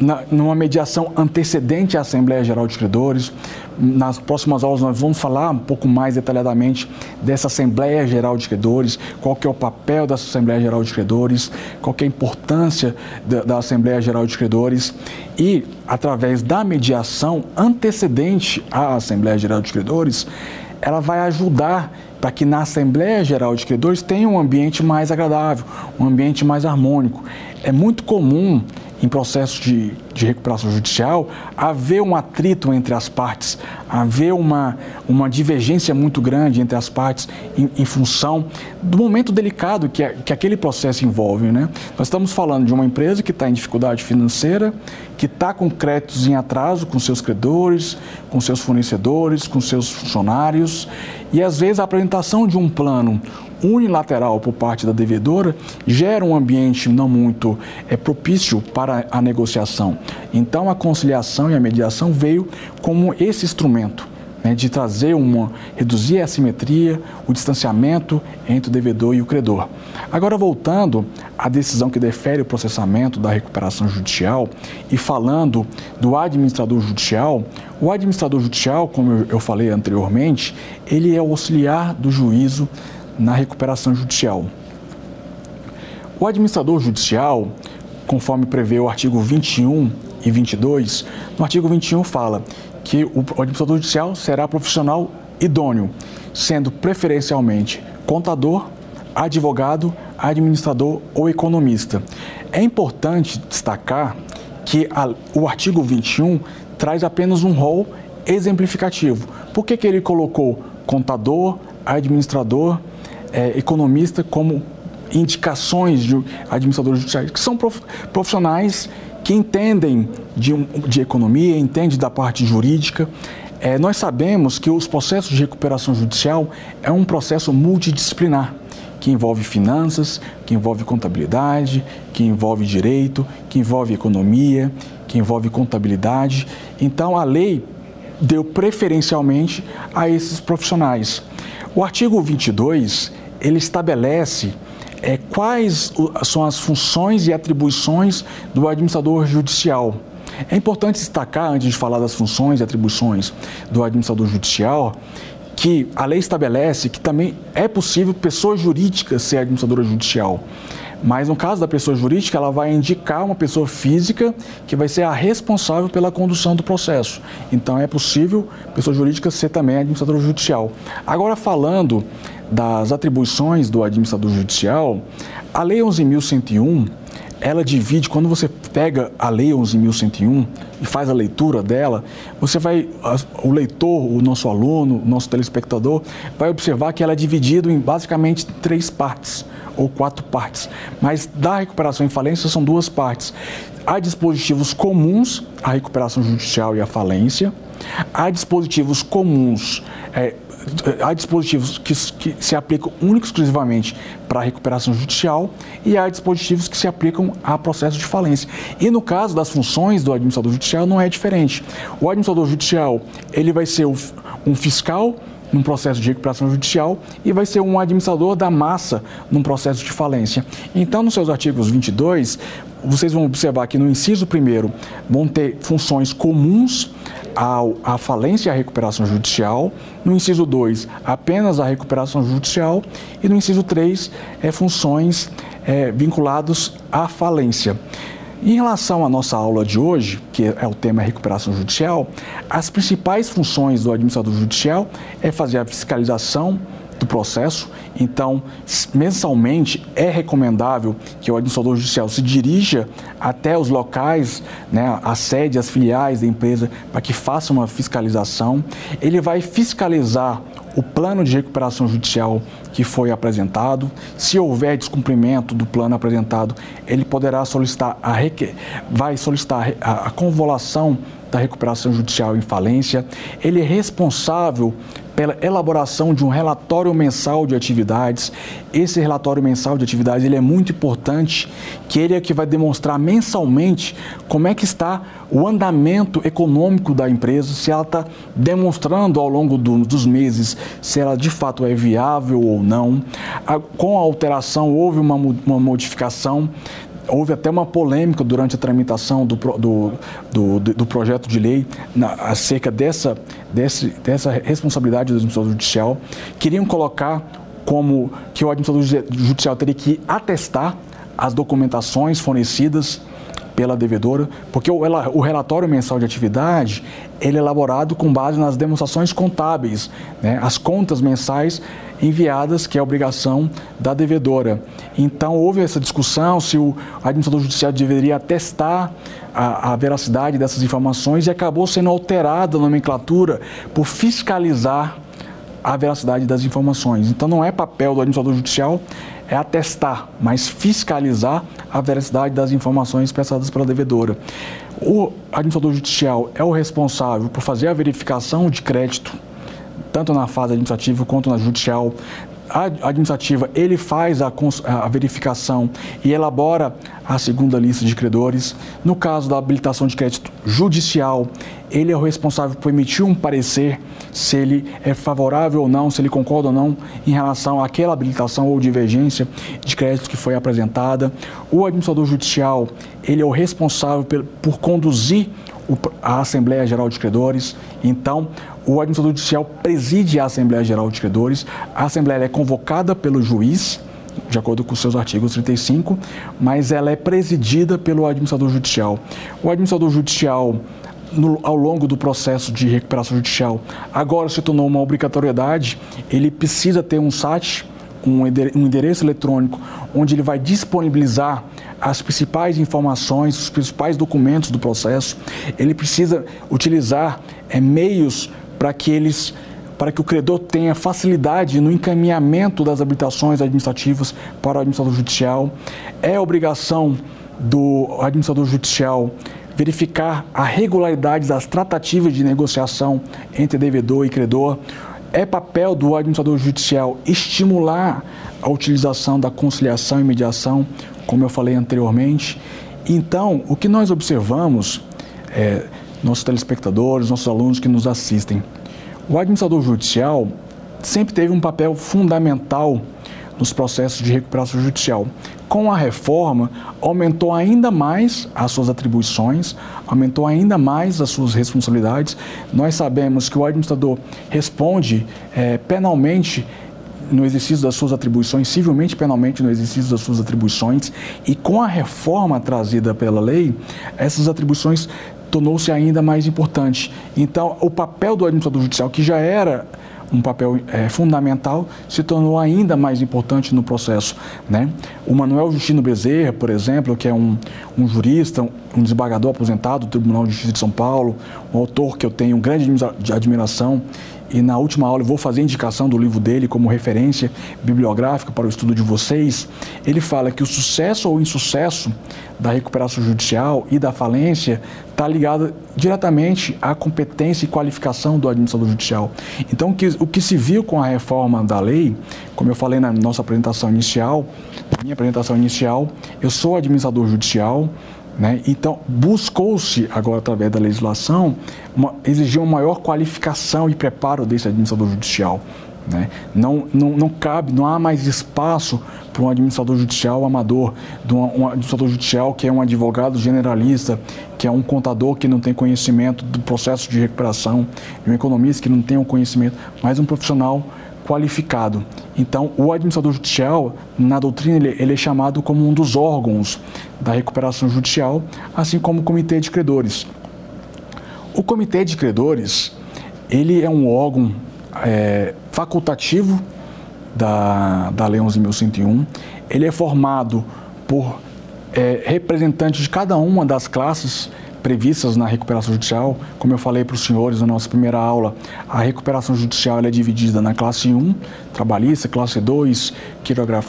na, numa mediação antecedente à Assembleia Geral de Credores. Nas próximas aulas nós vamos falar um pouco mais detalhadamente dessa Assembleia Geral de Credores, qual que é o papel dessa Assembleia Geral de Credores, qual que é a importância da, da Assembleia Geral de Credores e, através da mediação antecedente à Assembleia Geral de Credores, ela vai ajudar para que na Assembleia Geral de Credores tenha um ambiente mais agradável, um ambiente mais harmônico. É muito comum em processo de, de recuperação judicial, haver um atrito entre as partes, haver uma, uma divergência muito grande entre as partes em, em função do momento delicado que, que aquele processo envolve. Né? Nós estamos falando de uma empresa que está em dificuldade financeira, que está com créditos em atraso com seus credores, com seus fornecedores, com seus funcionários, e às vezes a apresentação de um plano unilateral por parte da devedora gera um ambiente não muito é, propício para a negociação. Então, a conciliação e a mediação veio como esse instrumento né, de trazer uma, reduzir a assimetria, o distanciamento entre o devedor e o credor. Agora, voltando à decisão que defere o processamento da recuperação judicial e falando do administrador judicial, o administrador judicial, como eu falei anteriormente, ele é o auxiliar do juízo na recuperação judicial. O administrador judicial, conforme prevê o artigo 21 e 22, no artigo 21 fala que o administrador judicial será profissional idôneo, sendo preferencialmente contador, advogado, administrador ou economista. É importante destacar que a, o artigo 21 traz apenas um rol exemplificativo. Por que, que ele colocou contador, administrador, é, economista como indicações de administradores judiciais, que são profissionais que entendem de, de economia, entendem da parte jurídica. É, nós sabemos que os processos de recuperação judicial é um processo multidisciplinar, que envolve finanças, que envolve contabilidade, que envolve direito, que envolve economia, que envolve contabilidade. Então, a lei deu preferencialmente a esses profissionais. O artigo 22, ele estabelece é, quais são as funções e atribuições do administrador judicial. É importante destacar, antes de falar das funções e atribuições do administrador judicial, que a lei estabelece que também é possível pessoa jurídica ser administradora judicial. Mas no caso da pessoa jurídica, ela vai indicar uma pessoa física que vai ser a responsável pela condução do processo. Então é possível pessoa jurídica ser também administrador judicial. Agora falando das atribuições do administrador judicial, a Lei 11.101 ela divide, quando você pega a Lei 11.101 e faz a leitura dela, você vai, o leitor, o nosso aluno, o nosso telespectador, vai observar que ela é dividida em basicamente três partes ou quatro partes. Mas da recuperação em falência são duas partes. Há dispositivos comuns à recuperação judicial e à falência, há dispositivos comuns. É, há dispositivos que, que se aplicam único e exclusivamente para a recuperação judicial e há dispositivos que se aplicam a processo de falência. E no caso das funções do administrador judicial não é diferente. O administrador judicial ele vai ser um fiscal num processo de recuperação judicial e vai ser um administrador da massa num processo de falência. Então, nos seus artigos 22, vocês vão observar que no inciso primeiro vão ter funções comuns ao, à falência e à recuperação judicial. No inciso 2, apenas a recuperação judicial. E no inciso 3, é, funções é, vinculadas à falência. Em relação à nossa aula de hoje, que é o tema recuperação judicial, as principais funções do administrador judicial é fazer a fiscalização do processo. Então, mensalmente é recomendável que o administrador judicial se dirija até os locais, né, a sede, as filiais da empresa, para que faça uma fiscalização. Ele vai fiscalizar o plano de recuperação judicial que foi apresentado. Se houver descumprimento do plano apresentado, ele poderá solicitar a vai solicitar a, a convolução da recuperação judicial em falência. Ele é responsável pela elaboração de um relatório mensal de atividades. Esse relatório mensal de atividades ele é muito importante, que ele é que vai demonstrar mensalmente como é que está o andamento econômico da empresa, se ela está demonstrando ao longo do, dos meses se ela de fato é viável ou não. A, com a alteração houve uma, uma modificação houve até uma polêmica durante a tramitação do, do, do, do projeto de lei na, acerca dessa, desse, dessa responsabilidade do administrador judicial. Queriam colocar como que o administrador judicial teria que atestar as documentações fornecidas pela devedora, porque o, o relatório mensal de atividade ele é elaborado com base nas demonstrações contábeis, né, as contas mensais enviadas, que é obrigação da devedora. Então, houve essa discussão se o administrador judicial deveria atestar a, a, veracidade dessas informações e acabou sendo alterada a nomenclatura por fiscalizar a veracidade das informações. Então, não é papel do administrador judicial é atestar, mas fiscalizar a veracidade das informações prestadas pela devedora. O administrador judicial é o responsável por fazer a verificação de crédito, tanto na fase administrativa quanto na judicial, administrativa, ele faz a, a, verificação e elabora a segunda lista de credores. No caso da habilitação de crédito judicial, ele é o responsável por emitir um parecer se ele é favorável ou não, se ele concorda ou não em relação àquela habilitação ou divergência de crédito que foi apresentada. O administrador judicial, ele é o responsável por, por conduzir a Assembleia Geral de Credores. Então, o administrador judicial preside a Assembleia Geral de Credores. A Assembleia é convocada pelo juiz, de acordo com seus artigos 35, mas ela é presidida pelo administrador judicial. O administrador judicial no, ao longo do processo de recuperação judicial, agora se tornou uma obrigatoriedade, ele precisa ter um site, um endereço eletrônico, onde ele vai disponibilizar as principais informações, os principais documentos do processo. Ele precisa utilizar é, meios para que eles para que o credor tenha facilidade no encaminhamento das habilitações administrativas para o administrador judicial. É obrigação do administrador judicial verificar a regularidade das tratativas de negociação entre devedor e credor. É papel do administrador judicial estimular a utilização da conciliação e mediação, como eu falei anteriormente. Então, o que nós observamos, é, nossos telespectadores, nossos alunos que nos assistem, o administrador judicial sempre teve um papel fundamental nos processos de recuperação judicial. Com a reforma, aumentou ainda mais as suas atribuições, aumentou ainda mais as suas responsabilidades. Nós sabemos que o administrador responde é, penalmente no exercício das suas atribuições, civilmente penalmente no exercício das suas atribuições, e com a reforma trazida pela lei, essas atribuições tornou-se ainda mais importante. Então, o papel do administrador judicial, que já era um papel é, fundamental, se tornou ainda mais importante no processo. Né? O Manuel Justino Bezerra, por exemplo, que é um, um jurista, um desembargador aposentado do Tribunal de Justiça de São Paulo, um autor que eu tenho grande admiração e na última aula eu vou fazer indicação do livro dele como referência bibliográfica para o estudo de vocês. Ele fala que o sucesso ou insucesso da recuperação judicial e da falência está ligado diretamente à competência e qualificação do administrador judicial. Então, o que se viu com a reforma da lei, como eu falei na nossa apresentação inicial, na minha apresentação inicial, eu sou administrador judicial, né? Então, buscou-se, agora através da legislação, uma, exigir uma maior qualificação e preparo desse administrador judicial. Né? Não, não, não cabe, não há mais espaço para um administrador judicial amador, de um, um administrador judicial que é um advogado generalista, que é um contador que não tem conhecimento do processo de recuperação, de um economista que não tem o um conhecimento, mas um profissional qualificado. Então, o administrador judicial, na doutrina, ele, ele, é chamado como um dos órgãos da recuperação judicial, assim como o comitê de credores. O comitê de credores, ele é um órgão é, facultativo da, da Lei 11.101. Ele é formado por é, representantes de cada uma das classes previstas na recuperação judicial. Como eu falei para os senhores na nossa primeira aula, a recuperação judicial é dividida na classe 1, trabalhista, classe 2,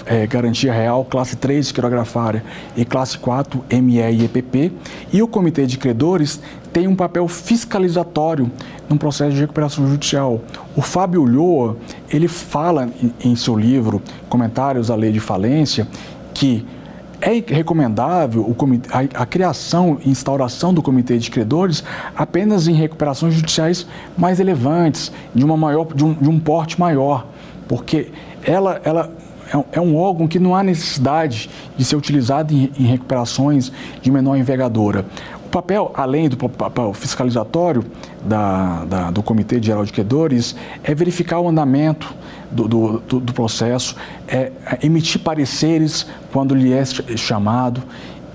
é, garantia real, classe 3, quirografária e classe 4, ME e EPP. E o Comitê de Credores tem um papel fiscalizatório no processo de recuperação judicial. O Fábio Ulloa, ele fala em seu livro Comentários à Lei de Falência que é recomendável o comitê, a, a, criação e instauração do comitê de credores apenas em recuperações judiciais mais relevantes, de, uma maior, de, um, de um porte maior, porque ela, ela é, é um órgão que não há necessidade de ser utilizado em, em recuperações de menor envergadura. O papel, além do papel fiscalizatório da, da, do Comitê Geral de Credores, é verificar o andamento do, do, do, processo, é, é emitir pareceres quando lhe é chamado.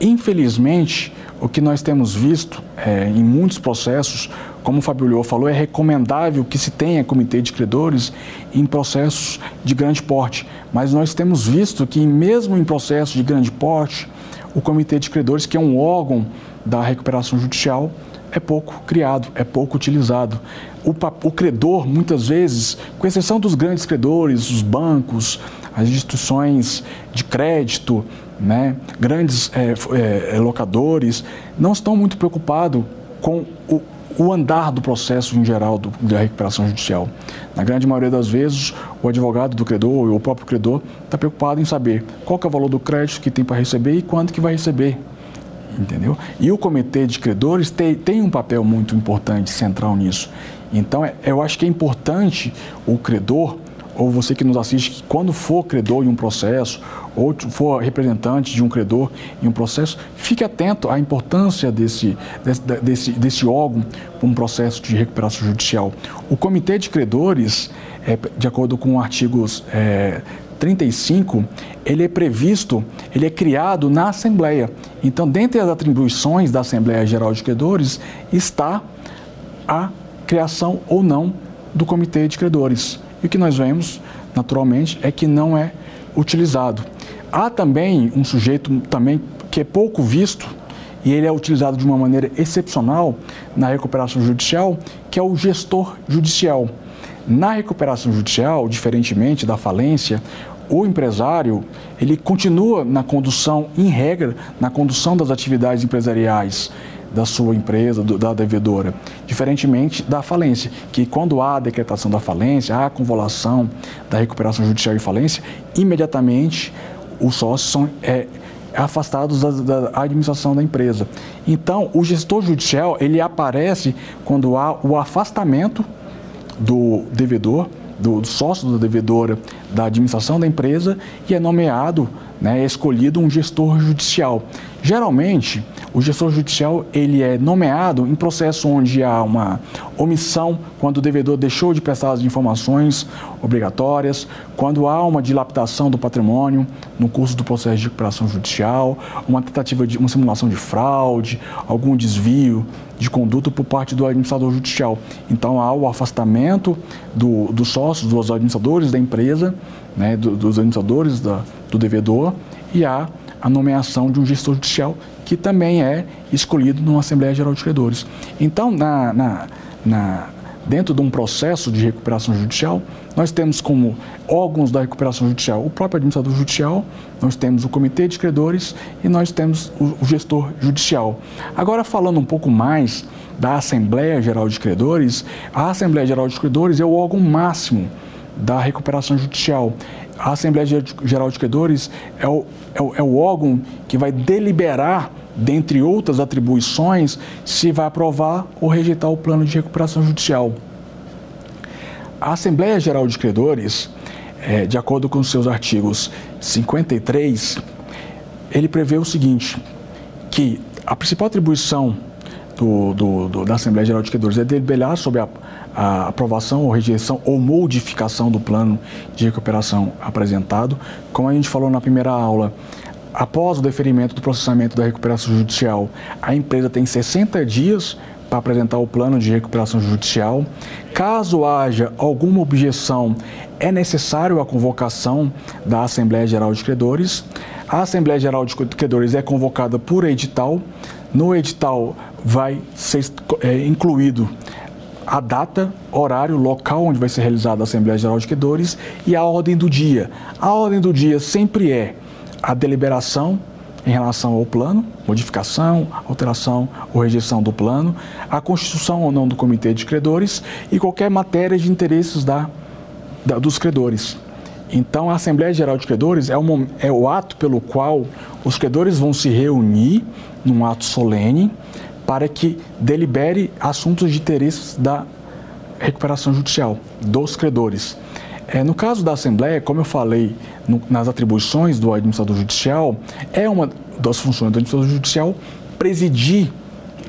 Infelizmente, o que nós temos visto é, em muitos processos, como o Fabio Lhou falou, é recomendável que se tenha comitê de credores em processos de grande porte. Mas nós temos visto que, mesmo em processos de grande porte, o comitê de credores, que é um órgão da recuperação judicial, é pouco criado, é pouco utilizado. O, o, credor, muitas vezes, com exceção dos grandes credores, os bancos, as instituições de crédito, né, grandes é, é, locadores, não estão muito preocupados com o, o andar do processo em geral do, da recuperação judicial. Na grande maioria das vezes, o advogado do credor ou o próprio credor está preocupado em saber qual é o valor do crédito que tem para receber e quanto que vai receber entendeu? E o comitê de credores tem, tem um papel muito importante, central nisso. Então, é, eu acho que é importante o credor, ou você que nos assiste, que quando for credor em um processo, ou for representante de um credor em um processo, fique atento à importância desse, desse, desse, desse órgão para um processo de recuperação judicial. O comitê de credores, é, de acordo com artigos é, 35, ele é previsto, ele é criado na Assembleia. Então, dentre as atribuições da Assembleia Geral de Credores está a criação ou não do Comitê de Credores. E o que nós vemos, naturalmente, é que não é utilizado. Há também um sujeito também que é pouco visto e ele é utilizado de uma maneira excepcional na recuperação judicial, que é o gestor judicial. Na recuperação judicial, diferentemente da falência, o empresário ele continua na condução, em regra, na condução das atividades empresariais da sua empresa, do, da devedora, diferentemente da falência, que quando há a decretação da falência, há a convolução da recuperação judicial e falência, imediatamente os sócios são é, afastados da, da, administração da empresa. Então, o gestor judicial ele aparece quando há o afastamento do devedor do, sócio da devedora da administração da empresa e é nomeado né, é escolhido um gestor judicial. Geralmente, o gestor judicial ele é nomeado em processo onde há uma omissão, quando o devedor deixou de prestar as informações obrigatórias, quando há uma dilapidação do patrimônio no curso do processo de recuperação judicial, uma tentativa de uma simulação de fraude, algum desvio de conduta por parte do administrador judicial. Então há o afastamento do, dos sócios, dos administradores da empresa, né, do, dos administradores da, do devedor e há a nomeação de um gestor judicial que também é escolhido numa Assembleia Geral de Credores. Então, na, na, na, dentro de um processo de recuperação judicial, nós temos como órgãos da recuperação judicial o próprio administrador judicial, nós temos o comitê de credores e nós temos o, gestor judicial. Agora, falando um pouco mais da Assembleia Geral de Credores, a Assembleia Geral de Credores é o órgão máximo da recuperação judicial a Assembleia Geral de Credores é o, é o, é o órgão que vai deliberar, dentre outras atribuições, se vai aprovar ou rejeitar o plano de recuperação judicial. A Assembleia Geral de Credores, é, de acordo com os seus artigos 53, ele prevê o seguinte, que a principal atribuição do, do, do, da Assembleia Geral de Credores é deliberar sobre a a aprovação ou rejeição ou modificação do plano de recuperação apresentado. Como a gente falou na primeira aula, após o deferimento do processamento da recuperação judicial, a empresa tem 60 dias para apresentar o plano de recuperação judicial. Caso haja alguma objeção, é necessário a convocação da Assembleia Geral de Credores. A Assembleia Geral de Credores é convocada por edital. No edital vai ser é, incluído a data, horário, local onde vai ser realizada a Assembleia Geral de Credores e a ordem do dia. A ordem do dia sempre é a deliberação em relação ao plano, modificação, alteração ou rejeição do plano, a constituição ou não do comitê de credores e qualquer matéria de interesses da, da dos credores. Então, a Assembleia Geral de Credores é, é o ato pelo qual os credores vão se reunir num ato solene para que delibere assuntos de interesses da recuperação judicial dos credores. É, no caso da Assembleia, como eu falei no, nas atribuições do administrador judicial, é uma das funções do administrador judicial presidir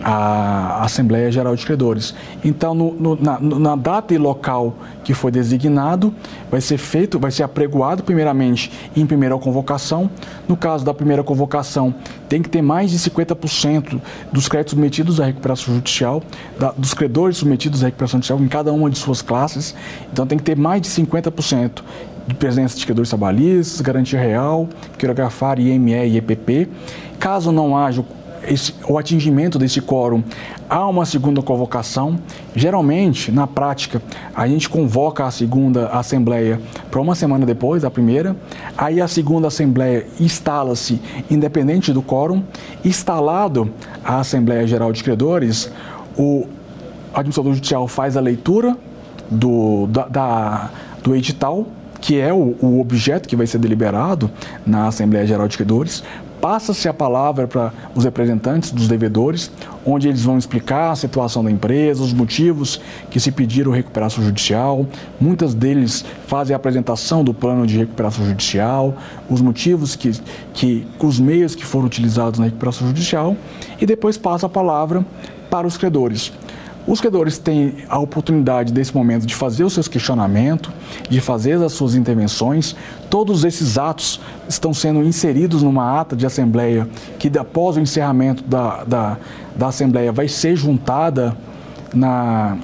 a Assembleia Geral de Credores. Então, no, no, na, na, data e local que foi designado, vai ser feito, vai ser apregoado primeiramente em primeira convocação. No caso da primeira convocação, tem que ter mais de 50% dos créditos submetidos à recuperação judicial, da, dos credores submetidos à recuperação judicial em cada uma de suas classes. Então, tem que ter mais de 50% de presença de credores trabalhistas, garantia real, quirografar, IME e EPP. Caso não haja esse, o atingimento desse quórum há uma segunda convocação. Geralmente, na prática, a gente convoca a segunda assembleia para uma semana depois da primeira. Aí a segunda assembleia instala-se independente do quórum. Instalado a Assembleia Geral de Credores, o administrador judicial faz a leitura do, da, da do edital que é o, o, objeto que vai ser deliberado na Assembleia Geral de Credores, passa-se a palavra para os representantes dos devedores, onde eles vão explicar a situação da empresa, os motivos que se pediram recuperação judicial. Muitas deles fazem a apresentação do plano de recuperação judicial, os motivos que, que os meios que foram utilizados na recuperação judicial e depois passa a palavra para os credores. Os credores têm a oportunidade, desse momento, de fazer os seus questionamentos, de fazer as suas intervenções. Todos esses atos estão sendo inseridos numa ata de assembleia que, após o encerramento da, da, da assembleia, vai ser juntada na,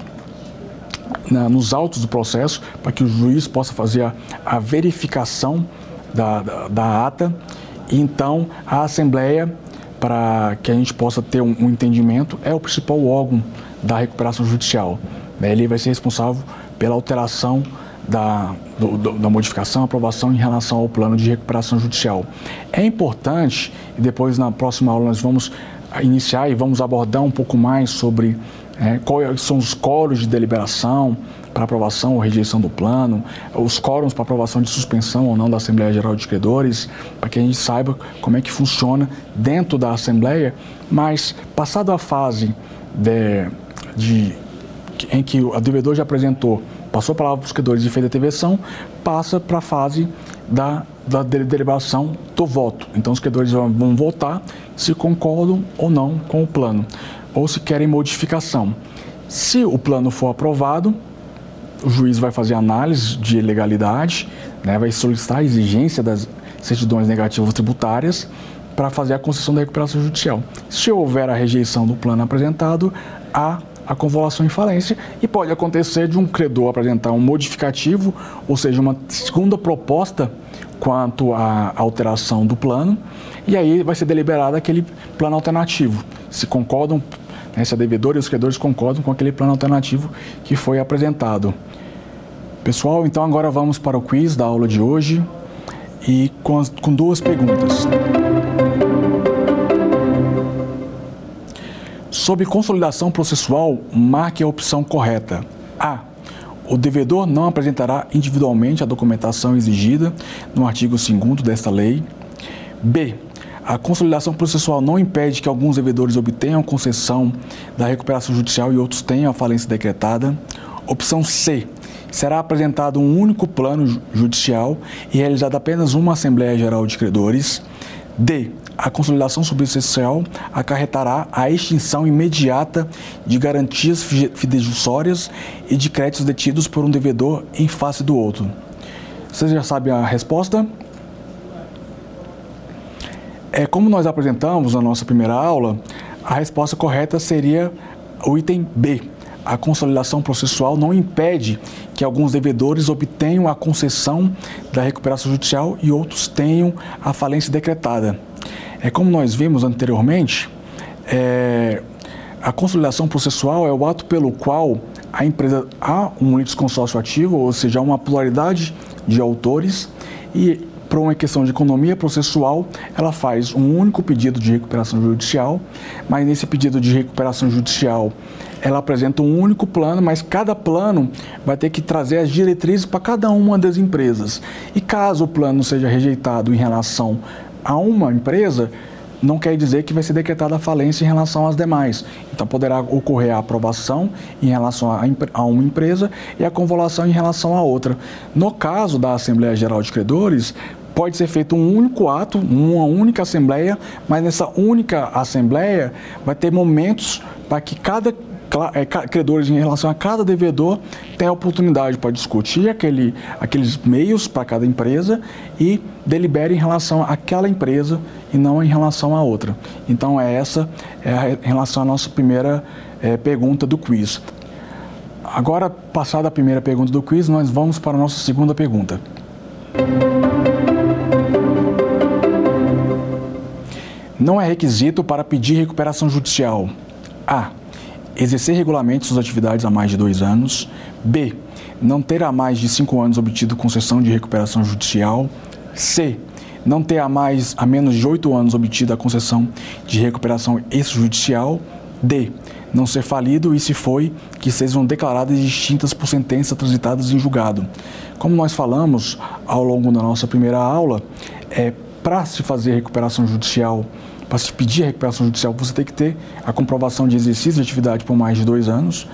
na, nos autos do processo, para que o juiz possa fazer a, a verificação da, da, da ata. Então, a assembleia, para que a gente possa ter um, um entendimento, é o principal órgão da recuperação judicial. Né? Ele vai ser responsável pela alteração da, do, da modificação, aprovação em relação ao plano de recuperação judicial. É importante, e depois na próxima aula nós vamos iniciar e vamos abordar um pouco mais sobre é, quais são os quóruns de deliberação para aprovação ou rejeição do plano, os quóruns para aprovação de suspensão ou não da Assembleia Geral de Credores, para que a gente saiba como é que funciona dentro da Assembleia, mas passada a fase de, de, em que o devedor já apresentou, passou a palavra para os credores e fez a intervenção, passa para a fase da da deliberação do voto. Então, os credores vão votar se concordam ou não com o plano, ou se querem modificação. Se o plano for aprovado, o juiz vai fazer análise de legalidade, né, vai solicitar a exigência das certidões negativas tributárias para fazer a concessão da recuperação judicial. Se houver a rejeição do plano apresentado, há a convolução em falência e pode acontecer de um credor apresentar um modificativo, ou seja, uma segunda proposta quanto à alteração do plano, e aí vai ser deliberado aquele plano alternativo. Se concordam, né, se a devedora e os credores concordam com aquele plano alternativo que foi apresentado. Pessoal, então agora vamos para o quiz da aula de hoje e com, as, com duas perguntas. Sobre consolidação processual, marque a opção correta. A. O devedor não apresentará individualmente a documentação exigida no artigo 2 desta lei. B. A consolidação processual não impede que alguns devedores obtenham concessão da recuperação judicial e outros tenham a falência decretada. Opção C será apresentado um único plano judicial e realizada apenas uma Assembleia Geral de Credores. D. A consolidação substancial acarretará a extinção imediata de garantias fidejussórias e de créditos detidos por um devedor em face do outro. Vocês já sabem a resposta? É, como nós apresentamos na nossa primeira aula, a resposta correta seria o item B, a consolidação processual não impede que alguns devedores obtenham a concessão da recuperação judicial e outros tenham a falência decretada. É como nós vimos anteriormente, é, a consolidação processual é o ato pelo qual a empresa há um litisconsórcio ativo, ou seja, há uma pluralidade de autores e para uma questão de economia processual, ela faz um único pedido de recuperação judicial, mas nesse pedido de recuperação judicial ela apresenta um único plano, mas cada plano vai ter que trazer as diretrizes para cada uma das empresas. E caso o plano seja rejeitado em relação a uma empresa, não quer dizer que vai ser decretada a falência em relação às demais. Então, poderá ocorrer a aprovação em relação a, uma empresa e a convolução em relação a outra. No caso da Assembleia Geral de Credores, pode ser feito um único ato, uma única assembleia, mas nessa única assembleia vai ter momentos para que cada credores em relação a cada devedor tem a oportunidade para discutir aquele, aqueles meios para cada empresa e delibere em relação àquela empresa e não em relação à outra. Então, é essa é a, em relação à nossa primeira é, pergunta do quiz. Agora, passada a primeira pergunta do quiz, nós vamos para a nossa segunda pergunta. Não é requisito para pedir recuperação judicial. A exercer regularmente suas atividades há mais de dois anos. B. Não ter há mais de cinco anos obtido concessão de recuperação judicial. C. Não ter há mais a menos de oito anos obtido a concessão de recuperação extrajudicial. D. Não ser falido e, se foi, que sejam declaradas distintas por sentenças transitadas em julgado. Como nós falamos ao longo da nossa primeira aula, é, para se fazer recuperação judicial para se pedir a recuperação judicial, você tem que ter a comprovação de exercício de atividade por mais de dois anos,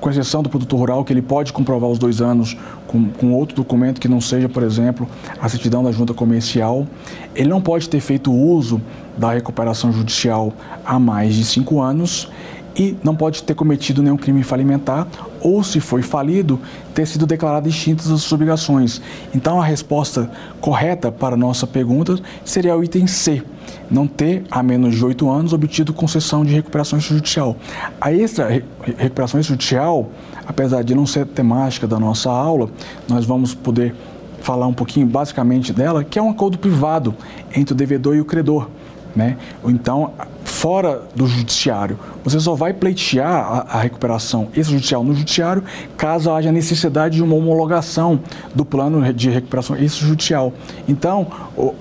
com exceção do produtor rural, que ele pode comprovar os dois anos com, com, outro documento que não seja, por exemplo, a certidão da junta comercial. Ele não pode ter feito uso da recuperação judicial há mais de cinco anos e não pode ter cometido nenhum crime falimentar ou, se foi falido, ter sido declarado extintas as suas obrigações. Então, a resposta correta para a nossa pergunta seria o item C, não ter, há menos de oito anos, obtido concessão de recuperação judicial. A extra recuperação judicial, apesar de não ser temática da nossa aula, nós vamos poder falar um pouquinho basicamente dela, que é um acordo privado entre o devedor e o credor. Né? Então, fora do judiciário, você só vai pleitear a, a recuperação extrajudicial no judiciário caso haja necessidade de uma homologação do plano de recuperação extrajudicial. Então,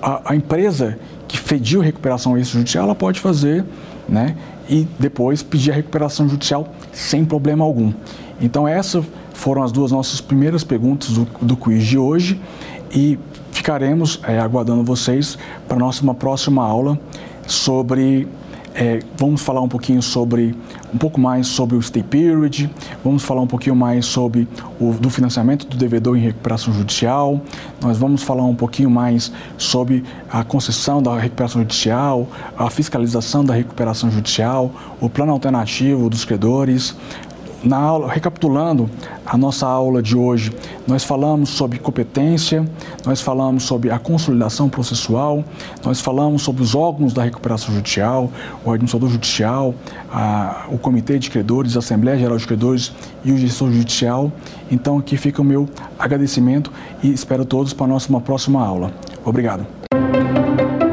a, a empresa que pediu recuperação extrajudicial, ela pode fazer, né? E depois pedir a recuperação judicial sem problema algum. Então, essas foram as duas nossas primeiras perguntas do, do quiz de hoje e ficaremos é, aguardando vocês para nossa próxima aula sobre É, vamos falar um pouquinho sobre, um pouco mais sobre o stay period, vamos falar um pouquinho mais sobre o do financiamento do devedor em recuperação judicial, nós vamos falar um pouquinho mais sobre a concessão da recuperação judicial, a fiscalização da recuperação judicial, o plano alternativo dos credores, na aula, recapitulando a nossa aula de hoje, nós falamos sobre competência, nós falamos sobre a consolidação processual, nós falamos sobre os órgãos da recuperação judicial, o administrador judicial, a, o comitê de credores, a Assembleia Geral de Credores e o gestor judicial. Então aqui fica o meu agradecimento e espero todos para a nossa próxima aula. Obrigado.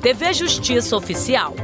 TV Justiça Oficial.